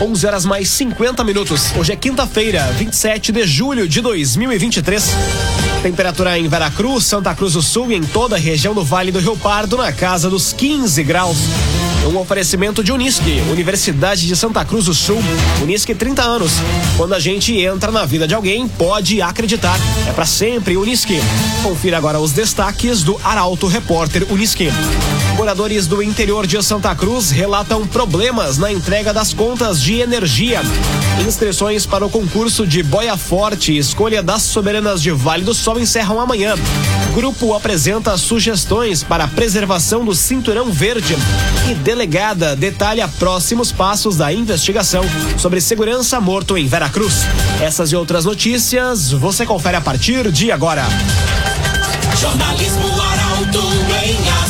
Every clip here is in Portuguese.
11 horas mais 50 minutos. Hoje é quinta-feira, 27 de julho de 2023. Temperatura em Veracruz, Santa Cruz do Sul e em toda a região do Vale do Rio Pardo na casa dos 15 graus. Um oferecimento de Unisque, Universidade de Santa Cruz do Sul. Unisque 30 anos. Quando a gente entra na vida de alguém, pode acreditar. É para sempre Unisque. Confira agora os destaques do Arauto Repórter Unisque. Moradores do interior de Santa Cruz relatam problemas na entrega das contas de energia. Inscrições para o concurso de Boia Forte, escolha das soberanas de Vale do Sol encerram amanhã. Grupo apresenta sugestões para a preservação do cinturão verde e delegada detalha próximos passos da investigação sobre segurança morto em Veracruz. Essas e outras notícias você confere a partir de agora. Jornalismo Arauto em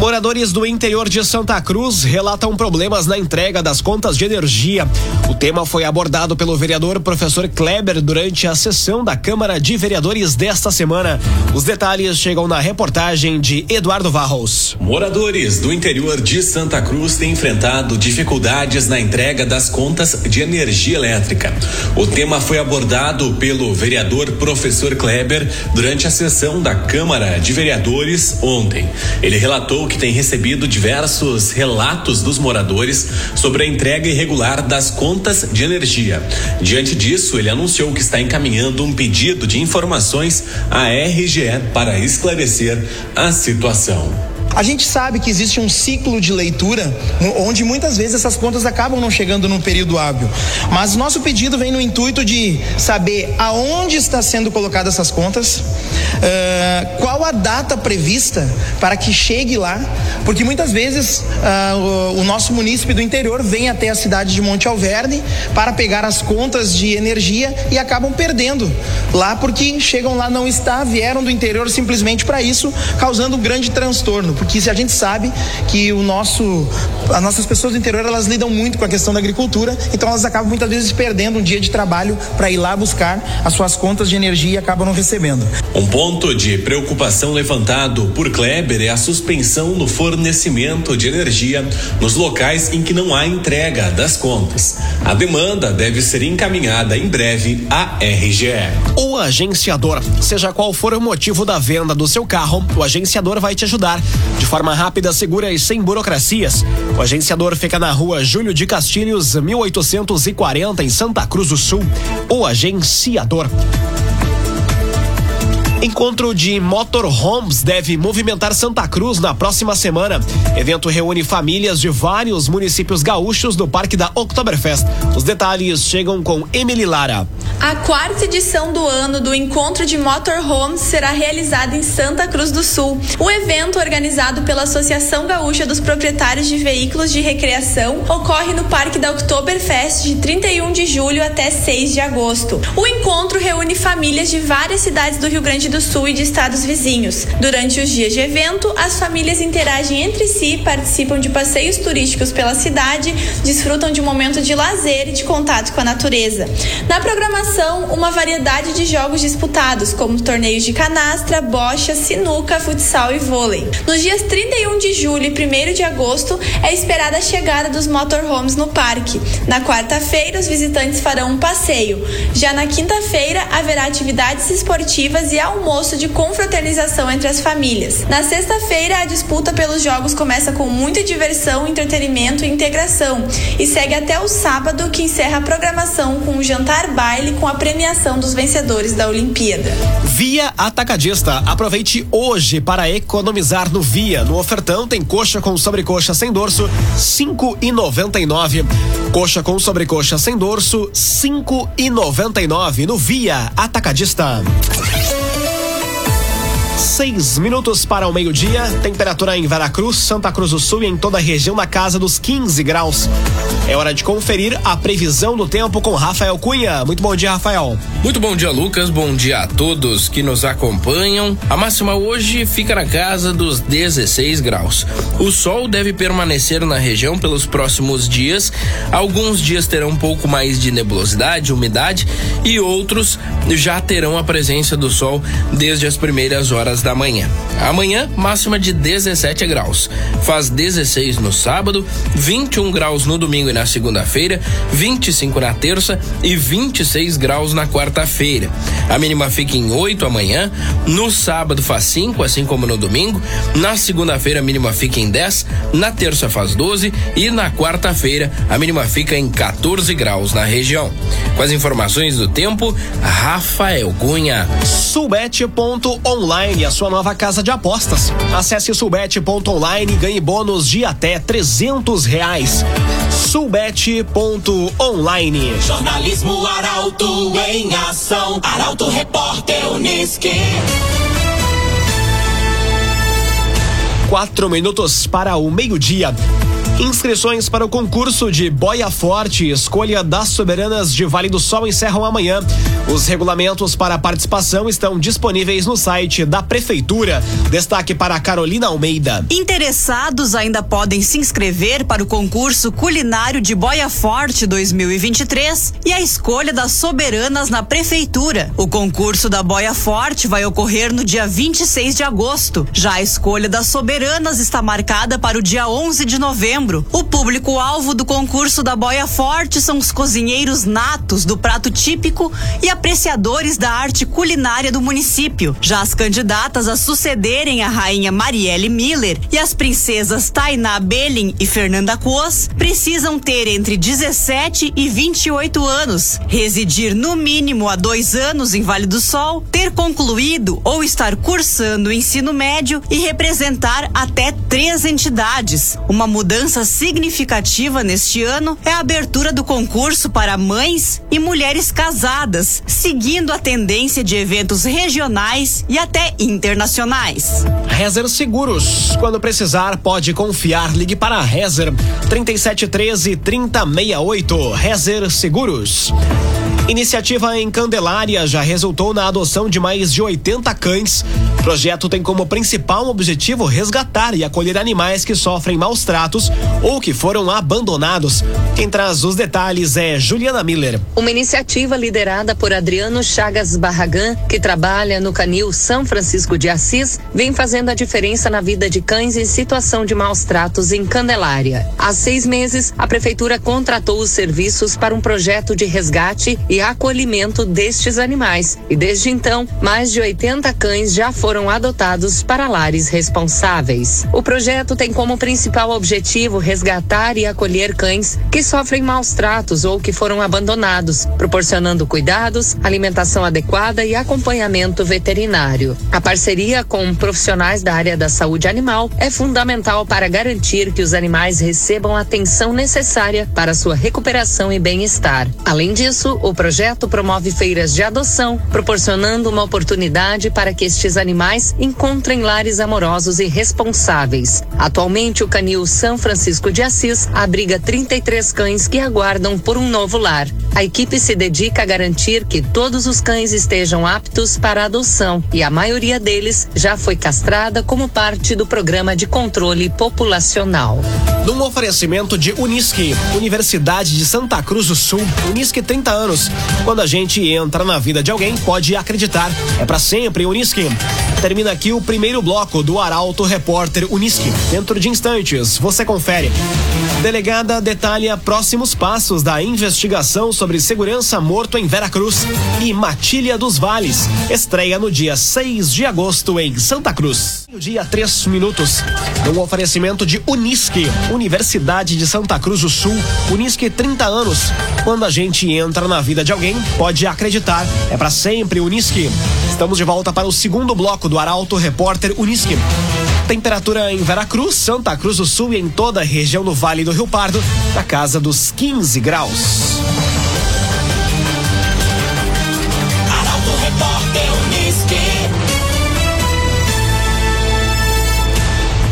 Moradores do interior de Santa Cruz relatam problemas na entrega das contas de energia. O tema foi abordado pelo vereador professor Kleber durante a sessão da Câmara de Vereadores desta semana. Os detalhes chegam na reportagem de Eduardo Varros. Moradores do interior de Santa Cruz têm enfrentado dificuldades na entrega das contas de energia elétrica. O tema foi abordado pelo vereador professor Kleber durante a sessão da Câmara de Vereadores ontem. Ele relatou que tem recebido diversos relatos dos moradores sobre a entrega irregular das contas de energia. Diante disso, ele anunciou que está encaminhando um pedido de informações à RGE para esclarecer a situação. A gente sabe que existe um ciclo de leitura onde muitas vezes essas contas acabam não chegando num período hábil. Mas nosso pedido vem no intuito de saber aonde está sendo colocadas essas contas, uh, qual a data prevista para que chegue lá, porque muitas vezes uh, o, o, nosso munícipe do interior vem até a cidade de Monte Alverne para pegar as contas de energia e acabam perdendo lá porque chegam lá não está, vieram do interior simplesmente para isso, causando um grande transtorno porque a gente sabe que o nosso, as nossas pessoas do interior elas lidam muito com a questão da agricultura, então elas acabam muitas vezes perdendo um dia de trabalho para ir lá buscar as suas contas de energia e acabam não recebendo. Um ponto de preocupação levantado por Kleber é a suspensão no fornecimento de energia nos locais em que não há entrega das contas. A demanda deve ser encaminhada em breve à RGE. O agenciador, seja qual for o motivo da venda do seu carro, o agenciador vai te ajudar de forma rápida, segura e sem burocracias. O agenciador fica na rua Júlio de Castilhos, 1840, em Santa Cruz do Sul. O agenciador. Encontro de motorhomes deve movimentar Santa Cruz na próxima semana. Evento reúne famílias de vários municípios gaúchos no Parque da Oktoberfest. Os detalhes chegam com Emily Lara. A quarta edição do ano do Encontro de Motorhomes será realizada em Santa Cruz do Sul. O evento, organizado pela Associação Gaúcha dos Proprietários de Veículos de Recreação, ocorre no Parque da Oktoberfest de 31 de julho até 6 de agosto. O encontro reúne famílias de várias cidades do Rio Grande do Sul e de estados vizinhos. Durante os dias de evento, as famílias interagem entre si, participam de passeios turísticos pela cidade, desfrutam de um momento de lazer e de contato com a natureza. Na programação, uma variedade de jogos disputados, como torneios de canastra, bocha, sinuca, futsal e vôlei. Nos dias 31 de julho e 1 de agosto, é esperada a chegada dos motorhomes no parque. Na quarta-feira, os visitantes farão um passeio. Já na quinta-feira, haverá atividades esportivas e almoço almoço de confraternização entre as famílias. Na sexta-feira, a disputa pelos jogos começa com muita diversão, entretenimento e integração e segue até o sábado, que encerra a programação com um jantar baile com a premiação dos vencedores da Olimpíada. Via Atacadista. Aproveite hoje para economizar no Via. No ofertão tem coxa com sobrecoxa sem dorso, cinco e noventa e nove. Coxa com sobrecoxa sem dorso, cinco e noventa e nove no Via Atacadista. Seis minutos para o meio-dia. Temperatura em Veracruz, Santa Cruz do Sul e em toda a região na casa dos 15 graus. É hora de conferir a previsão do tempo com Rafael Cunha. Muito bom dia, Rafael. Muito bom dia, Lucas. Bom dia a todos que nos acompanham. A máxima hoje fica na casa dos 16 graus. O sol deve permanecer na região pelos próximos dias. Alguns dias terão um pouco mais de nebulosidade, umidade e outros já terão a presença do sol desde as primeiras horas da manhã. Amanhã, máxima de 17 graus. Faz 16 no sábado, 21 graus no domingo e na na segunda-feira, 25 na terça e 26 graus na quarta-feira. A mínima fica em 8 amanhã, no sábado faz 5, assim como no domingo, na segunda-feira a mínima fica em 10, na terça faz 12 e na quarta-feira a mínima fica em 14 graus na região. Com as informações do tempo, Rafael Cunha. Sulbet.online, a sua nova casa de apostas. Acesse sulbet.online e ganhe bônus de até 300 reais. Sulbet.online. Jornalismo Arauto em ação. Arauto Repórter Uniski. Quatro minutos para o meio-dia. Inscrições para o concurso de Boia Forte, escolha das soberanas de Vale do Sol encerram amanhã. Os regulamentos para a participação estão disponíveis no site da Prefeitura. Destaque para Carolina Almeida. Interessados ainda podem se inscrever para o concurso culinário de Boia Forte 2023 e a escolha das soberanas na Prefeitura. O concurso da Boia Forte vai ocorrer no dia 26 de agosto. Já a escolha das soberanas está marcada para o dia 11 de novembro. O público-alvo do concurso da Boia Forte são os cozinheiros natos do prato típico e apreciadores da arte culinária do município. Já as candidatas a sucederem a rainha Marielle Miller e as princesas Tainá Belling e Fernanda Coas precisam ter entre 17 e 28 anos, residir no mínimo há dois anos em Vale do Sol, ter concluído ou estar cursando o ensino médio e representar até três entidades. Uma mudança mudança significativa neste ano é a abertura do concurso para mães e mulheres casadas, seguindo a tendência de eventos regionais e até internacionais. Rezer Seguros. Quando precisar, pode confiar. Ligue para a Rezer 3713 3068. Rezer Seguros. Iniciativa em Candelária já resultou na adoção de mais de 80 cães. O projeto tem como principal objetivo resgatar e acolher animais que sofrem maus tratos ou que foram abandonados. Quem traz os detalhes é Juliana Miller. Uma iniciativa liderada por Adriano Chagas Barragan, que trabalha no canil São Francisco de Assis, vem fazendo a diferença na vida de cães em situação de maus tratos em Candelária. Há seis meses, a prefeitura contratou os serviços para um projeto de resgate e acolhimento destes animais. E desde então, mais de 80 cães já foram adotados para lares responsáveis. O projeto tem como principal objetivo resgatar e acolher cães que sofrem maus tratos ou que foram abandonados, proporcionando cuidados, alimentação adequada e acompanhamento veterinário. A parceria com profissionais da área da saúde animal é fundamental para garantir que os animais recebam a atenção necessária para sua recuperação e bem-estar. Além disso, o projeto promove feiras de adoção, proporcionando uma oportunidade para que estes animais encontrem lares amorosos e responsáveis. Atualmente, o canil São Francisco de Assis abriga 33 cães que aguardam por um novo lar. A equipe se dedica a garantir que todos os cães estejam aptos para adoção e a maioria deles já foi castrada como parte do programa de controle populacional. Num oferecimento de Unisque, Universidade de Santa Cruz do Sul, Unisque 30 anos. Quando a gente entra na vida de alguém, pode acreditar. É para sempre Unisque. Termina aqui o primeiro bloco do Arauto Repórter Unisque. Dentro de instantes, você confere. Delegada detalha próximos passos da investigação sobre segurança morto em Veracruz e Matilha dos Vales. Estreia no dia 6 de agosto em Santa Cruz. O dia 3 minutos. No oferecimento de Unisque, Universidade de Santa Cruz do Sul. Unisque 30 anos. Quando a gente entra na vida de alguém, pode acreditar. É para sempre Unisque. Estamos de volta para o segundo bloco do Arauto Repórter Unisque. Temperatura em Veracruz, Santa Cruz do Sul e em toda a região do Vale do Rio Pardo, na casa dos 15 graus.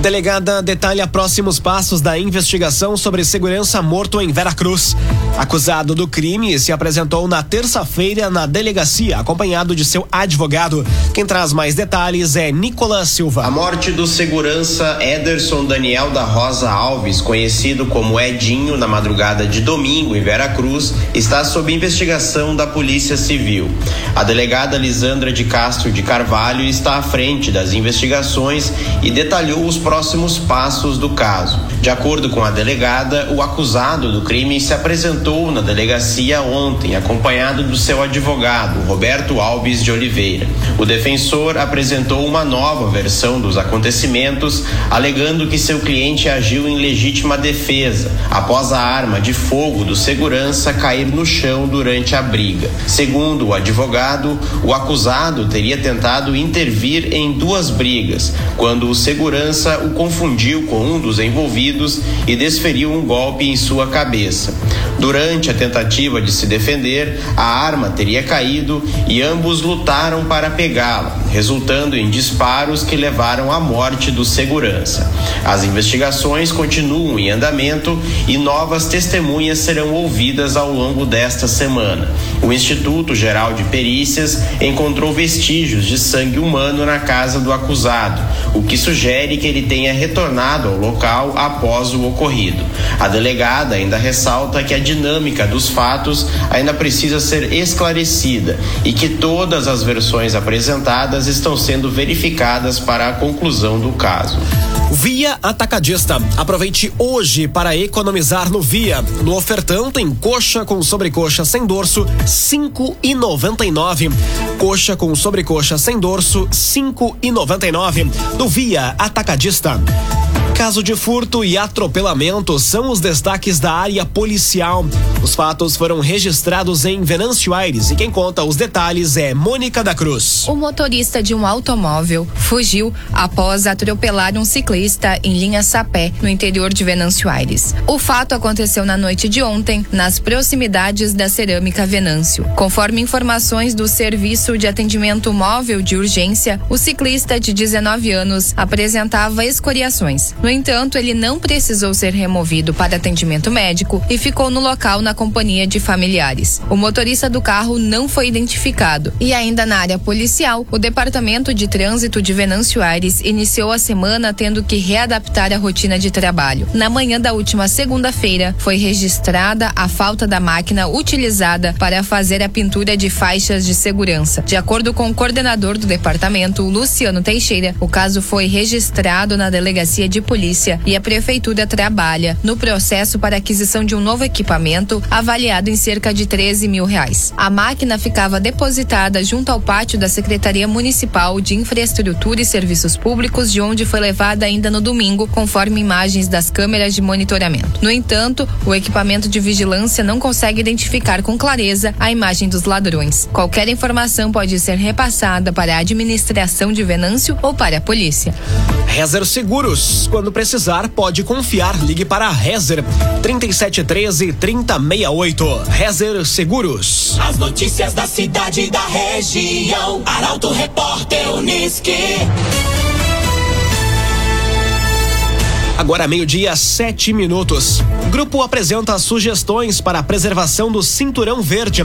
Delegada detalha próximos passos da investigação sobre segurança morto em Veracruz. Acusado do crime se apresentou na terça-feira na delegacia, acompanhado de seu advogado. Quem traz mais detalhes é Nicolas Silva. A morte do segurança Ederson Daniel da Rosa Alves, conhecido como Edinho, na madrugada de domingo em Veracruz, está sob investigação da Polícia Civil. A delegada Lisandra de Castro de Carvalho está à frente das investigações e detalhou os próximos passos do caso. De acordo com a delegada, o acusado do crime se apresentou na delegacia ontem, acompanhado do seu advogado, Roberto Alves de Oliveira. O defensor apresentou uma nova versão dos acontecimentos, alegando que seu cliente agiu em legítima defesa após a arma de fogo do segurança cair no chão durante a briga. Segundo o advogado, o acusado teria tentado intervir em duas brigas, quando o segurança o confundiu com um dos envolvidos e desferiu um golpe em sua cabeça. Durante a tentativa de se defender, a arma teria caído e ambos lutaram para pegá-la, resultando em disparos que levaram à morte do segurança. As investigações continuam em andamento e novas testemunhas serão ouvidas ao longo desta semana. O Instituto Geral de Perícias encontrou vestígios de sangue humano na casa do acusado, o que sugere que ele tenha retornado ao local após o ocorrido. A delegada ainda ressalta que a dinâmica dos fatos ainda precisa ser esclarecida e que todas as versões apresentadas estão sendo verificadas para a conclusão do caso. Via Atacadista. Aproveite hoje para economizar no Via. No ofertão tem coxa com sobrecoxa sem dorso, cinco e noventa e nove. Coxa com sobrecoxa sem dorso, cinco e noventa e nove. Do Via Atacadista. Caso de furto e atropelamento são os destaques da área policial. Os fatos foram registrados em Venâncio Aires e quem conta os detalhes é Mônica da Cruz. O motorista de um automóvel fugiu após atropelar um ciclista em linha Sapé, no interior de Venâncio Aires. O fato aconteceu na noite de ontem, nas proximidades da Cerâmica Venâncio. Conforme informações do Serviço de Atendimento Móvel de Urgência, o ciclista de 19 anos apresentava escoriações. No entanto, ele não precisou ser removido para atendimento médico e ficou no local na companhia de familiares. O motorista do carro não foi identificado. E ainda na área policial, o Departamento de Trânsito de Venâncio Aires iniciou a semana tendo que readaptar a rotina de trabalho. Na manhã da última segunda-feira, foi registrada a falta da máquina utilizada para fazer a pintura de faixas de segurança. De acordo com o coordenador do departamento, Luciano Teixeira, o caso foi registrado na delegacia de polícia e a prefeitura trabalha no processo para aquisição de um novo equipamento avaliado em cerca de 13 mil reais. A máquina ficava depositada junto ao pátio da Secretaria Municipal de Infraestrutura e Serviços Públicos, de onde foi levada ainda no domingo, conforme imagens das câmeras de monitoramento. No entanto, o equipamento de vigilância não consegue identificar com clareza a imagem dos ladrões. Qualquer informação pode ser repassada para a administração de Venâncio ou para a polícia. Rezer Seguros. Quando precisar, pode confiar. Ligue para a Rezer 3713 3068. Rezer Seguros. As notícias da cidade e da região. Arauto Repórter Uniski. Agora meio-dia, sete minutos. O grupo apresenta sugestões para a preservação do Cinturão Verde.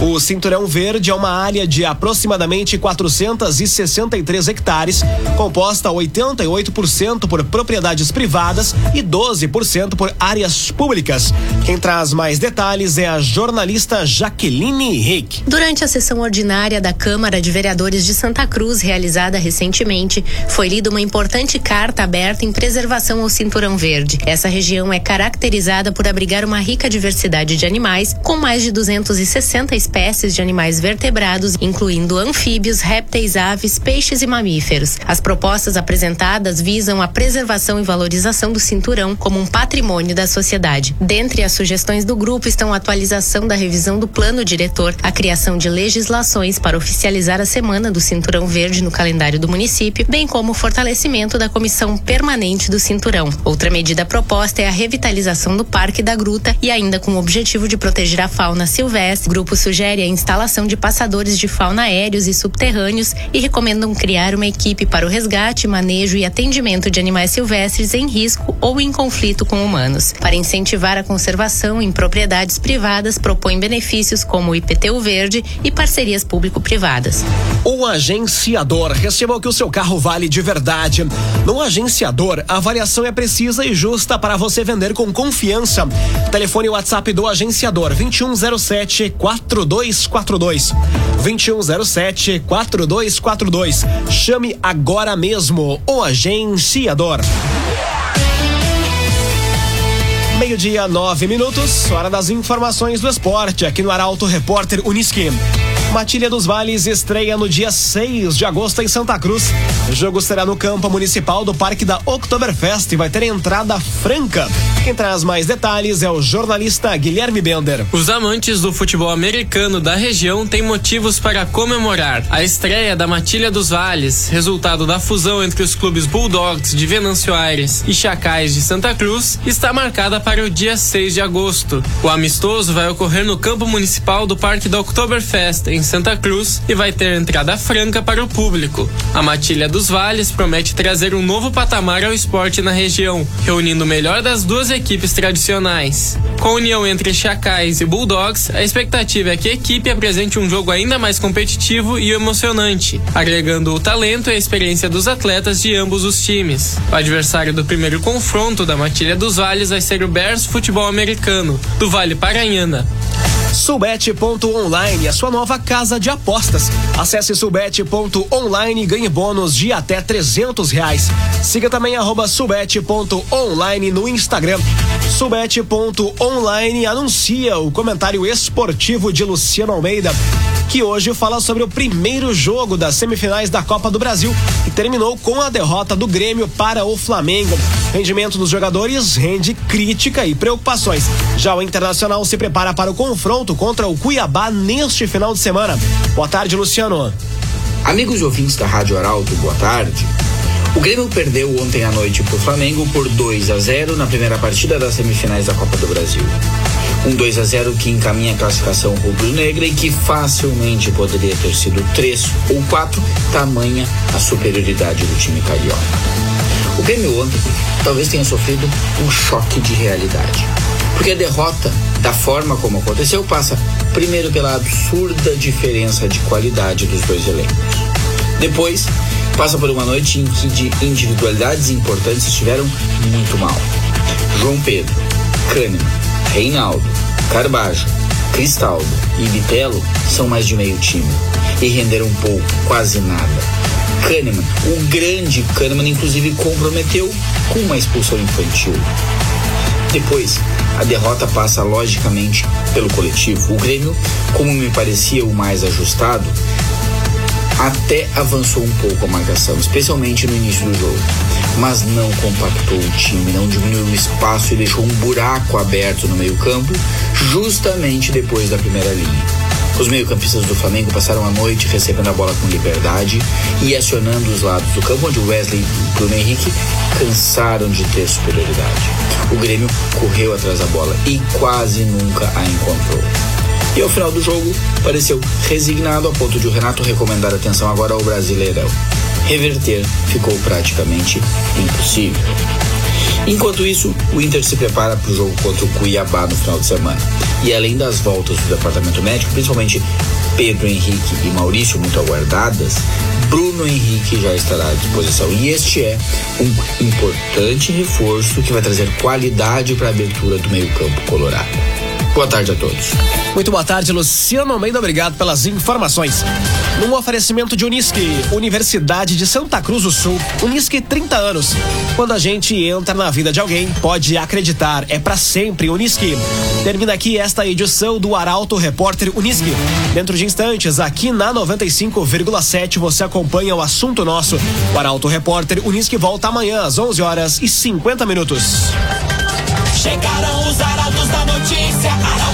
O Cinturão Verde é uma área de aproximadamente 463 hectares, composta 88% por propriedades privadas e 12% por áreas públicas. Quem traz mais detalhes é a jornalista Jaqueline Rick. Durante a sessão ordinária da Câmara de Vereadores de Santa Cruz, realizada recentemente, foi lida uma importante carta aberta em preservação ao Cinturão Verde. Essa região é caracterizada por abrigar uma rica diversidade de animais, com mais de 260 espécies de animais vertebrados, incluindo anfíbios, répteis, aves, peixes e mamíferos. As propostas apresentadas visam a preservação e valorização do cinturão como um patrimônio da sociedade. Dentre as sugestões do grupo estão a atualização da revisão do plano diretor, a criação de legislações para oficializar a Semana do Cinturão Verde no calendário do município, bem como o fortalecimento da comissão permanente do cinturão cinturão. Outra medida proposta é a revitalização do Parque da Gruta e ainda com o objetivo de proteger a fauna silvestre. O grupo sugere a instalação de passadores de fauna aéreos e subterrâneos e recomendam criar uma equipe para o resgate, manejo e atendimento de animais silvestres em risco ou em conflito com humanos. Para incentivar a conservação em propriedades privadas, propõe benefícios como o IPTU verde e parcerias público-privadas. O agenciador receba o que o seu carro vale de verdade. No agenciador, a avaliação é precisa e justa para você vender com confiança. Telefone WhatsApp do agenciador 2107 4242. 2107 4242. Chame agora mesmo o agenciador. Meio-dia, nove minutos, hora das informações do esporte, aqui no Arauto Repórter Uniski. Matilha dos Vales estreia no dia 6 de agosto em Santa Cruz. O jogo será no campo municipal do Parque da Oktoberfest e vai ter entrada franca. Quem traz mais detalhes é o jornalista Guilherme Bender. Os amantes do futebol americano da região têm motivos para comemorar. A estreia da Matilha dos Vales, resultado da fusão entre os clubes Bulldogs de Venâncio Aires e Chacais de Santa Cruz, está marcada para o dia 6 de agosto. O amistoso vai ocorrer no campo municipal do Parque da Oktoberfest, em Santa Cruz e vai ter entrada franca para o público. A Matilha dos Vales promete trazer um novo patamar ao esporte na região, reunindo o melhor das duas equipes tradicionais. Com a união entre Chacais e Bulldogs, a expectativa é que a equipe apresente um jogo ainda mais competitivo e emocionante, agregando o talento e a experiência dos atletas de ambos os times. O adversário do primeiro confronto da Matilha dos Vales vai ser o Bears Futebol Americano, do Vale Paranhana. Subete.online, a sua nova casa de apostas. Acesse subete.online e ganhe bônus de até trezentos reais. Siga também subete.online no Instagram. Subete.online anuncia o comentário esportivo de Luciano Almeida, que hoje fala sobre o primeiro jogo das semifinais da Copa do Brasil e terminou com a derrota do Grêmio para o Flamengo. Rendimento dos jogadores rende crítica e preocupações. Já o Internacional se prepara para o confronto contra o Cuiabá neste final de semana. Boa tarde, Luciano. Amigos e ouvintes da Rádio Arauto, boa tarde. O Grêmio perdeu ontem à noite para o Flamengo por 2 a 0 na primeira partida das semifinais da Copa do Brasil. Um 2 a 0 que encaminha a classificação rubro-negra e que facilmente poderia ter sido 3 ou 4, tamanha a superioridade do time carioca. Grêmio ontem talvez tenha sofrido um choque de realidade. Porque a derrota, da forma como aconteceu, passa primeiro pela absurda diferença de qualidade dos dois elencos. Depois, passa por uma noite em que de individualidades importantes estiveram muito mal. João Pedro, Kahneman, Reinaldo, Carbajo, Cristaldo e Bitelo são mais de meio time e renderam pouco, quase nada. Kahneman, o grande Kahneman, inclusive comprometeu com uma expulsão infantil. Depois, a derrota passa logicamente pelo coletivo. O Grêmio, como me parecia o mais ajustado, até avançou um pouco a marcação, especialmente no início do jogo, mas não compactou o time, não diminuiu o espaço e deixou um buraco aberto no meio-campo, justamente depois da primeira linha. Os meio-campistas do Flamengo passaram a noite recebendo a bola com liberdade e acionando os lados do campo, onde Wesley e Bruno Henrique cansaram de ter superioridade. O Grêmio correu atrás da bola e quase nunca a encontrou. E ao final do jogo, pareceu resignado a ponto de o Renato recomendar atenção agora ao Brasileirão. Reverter ficou praticamente impossível. Enquanto isso, o Inter se prepara para o jogo contra o Cuiabá no final de semana. E além das voltas do departamento médico, principalmente Pedro Henrique e Maurício, muito aguardadas, Bruno Henrique já estará à disposição. E este é um importante reforço que vai trazer qualidade para a abertura do meio-campo colorado. Boa tarde a todos. Muito boa tarde, Luciano Almeida. Obrigado pelas informações. Num oferecimento de Unisque, Universidade de Santa Cruz do Sul. Unisque 30 anos. Quando a gente entra na vida de alguém, pode acreditar, é para sempre Unisque. Termina aqui esta edição do Arauto Repórter Unisque. Dentro de instantes, aqui na 95,7 você acompanha o assunto nosso. O Arauto Repórter Unisque volta amanhã às 11 horas e 50 minutos. Chegaram os arautos da notícia, arautos